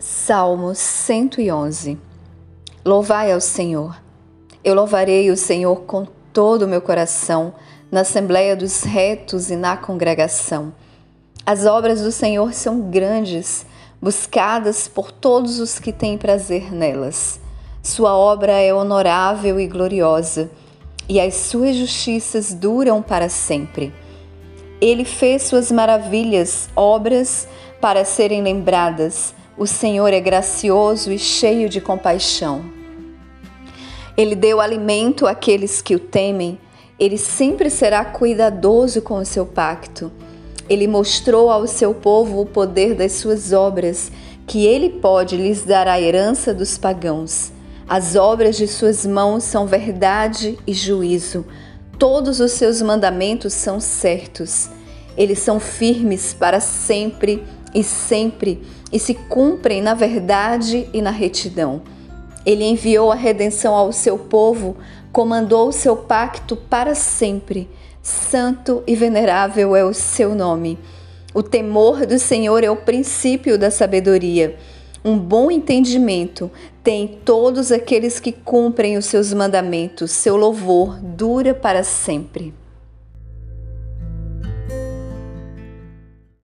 Salmo 111 Louvai ao Senhor. Eu louvarei o Senhor com todo o meu coração, na assembleia dos retos e na congregação. As obras do Senhor são grandes, buscadas por todos os que têm prazer nelas. Sua obra é honorável e gloriosa, e as suas justiças duram para sempre. Ele fez suas maravilhas, obras, para serem lembradas o Senhor é gracioso e cheio de compaixão. Ele deu alimento àqueles que o temem. Ele sempre será cuidadoso com o seu pacto. Ele mostrou ao seu povo o poder das suas obras, que ele pode lhes dar a herança dos pagãos. As obras de suas mãos são verdade e juízo. Todos os seus mandamentos são certos. Eles são firmes para sempre e sempre e se cumprem na verdade e na retidão. Ele enviou a redenção ao seu povo, comandou o seu pacto para sempre. Santo e venerável é o seu nome. O temor do Senhor é o princípio da sabedoria. Um bom entendimento tem todos aqueles que cumprem os seus mandamentos. Seu louvor dura para sempre.